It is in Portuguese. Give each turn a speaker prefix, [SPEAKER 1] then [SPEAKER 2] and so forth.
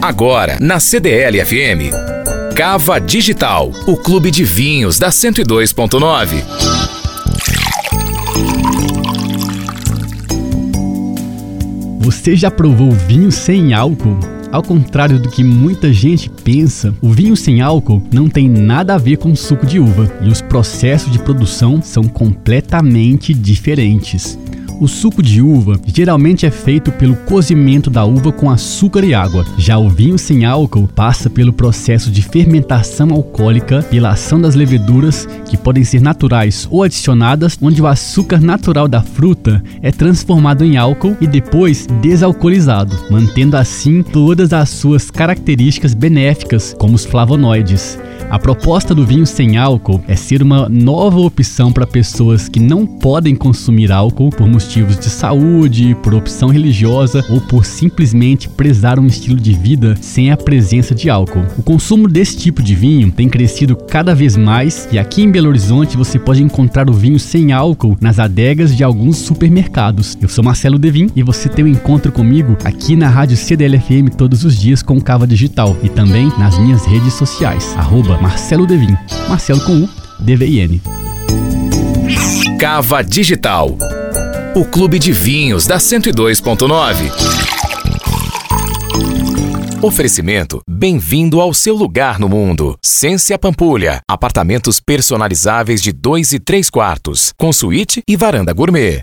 [SPEAKER 1] Agora, na CDL FM. Cava Digital, o clube de vinhos da 102.9.
[SPEAKER 2] Você já provou vinho sem álcool? Ao contrário do que muita gente pensa, o vinho sem álcool não tem nada a ver com suco de uva e os processos de produção são completamente diferentes. O suco de uva geralmente é feito pelo cozimento da uva com açúcar e água. Já o vinho sem álcool passa pelo processo de fermentação alcoólica pela ação das leveduras, que podem ser naturais ou adicionadas, onde o açúcar natural da fruta é transformado em álcool e depois desalcoolizado, mantendo assim todas as suas características benéficas, como os flavonoides. A proposta do vinho sem álcool é ser uma nova opção para pessoas que não podem consumir álcool por motivos de saúde, por opção religiosa ou por simplesmente prezar um estilo de vida sem a presença de álcool. O consumo desse tipo de vinho tem crescido cada vez mais e aqui em Belo Horizonte você pode encontrar o vinho sem álcool nas adegas de alguns supermercados. Eu sou Marcelo Devin e você tem um encontro comigo aqui na Rádio CDLFM todos os dias com Cava Digital e também nas minhas redes sociais, arroba Marcelo Devin. Marcelo com U, D-V-I-N.
[SPEAKER 1] Cava Digital. O clube de vinhos da 102.9. Oferecimento: Bem-vindo ao seu lugar no mundo. Cência Pampulha. Apartamentos personalizáveis de 2 e 3 quartos, com suíte e varanda gourmet.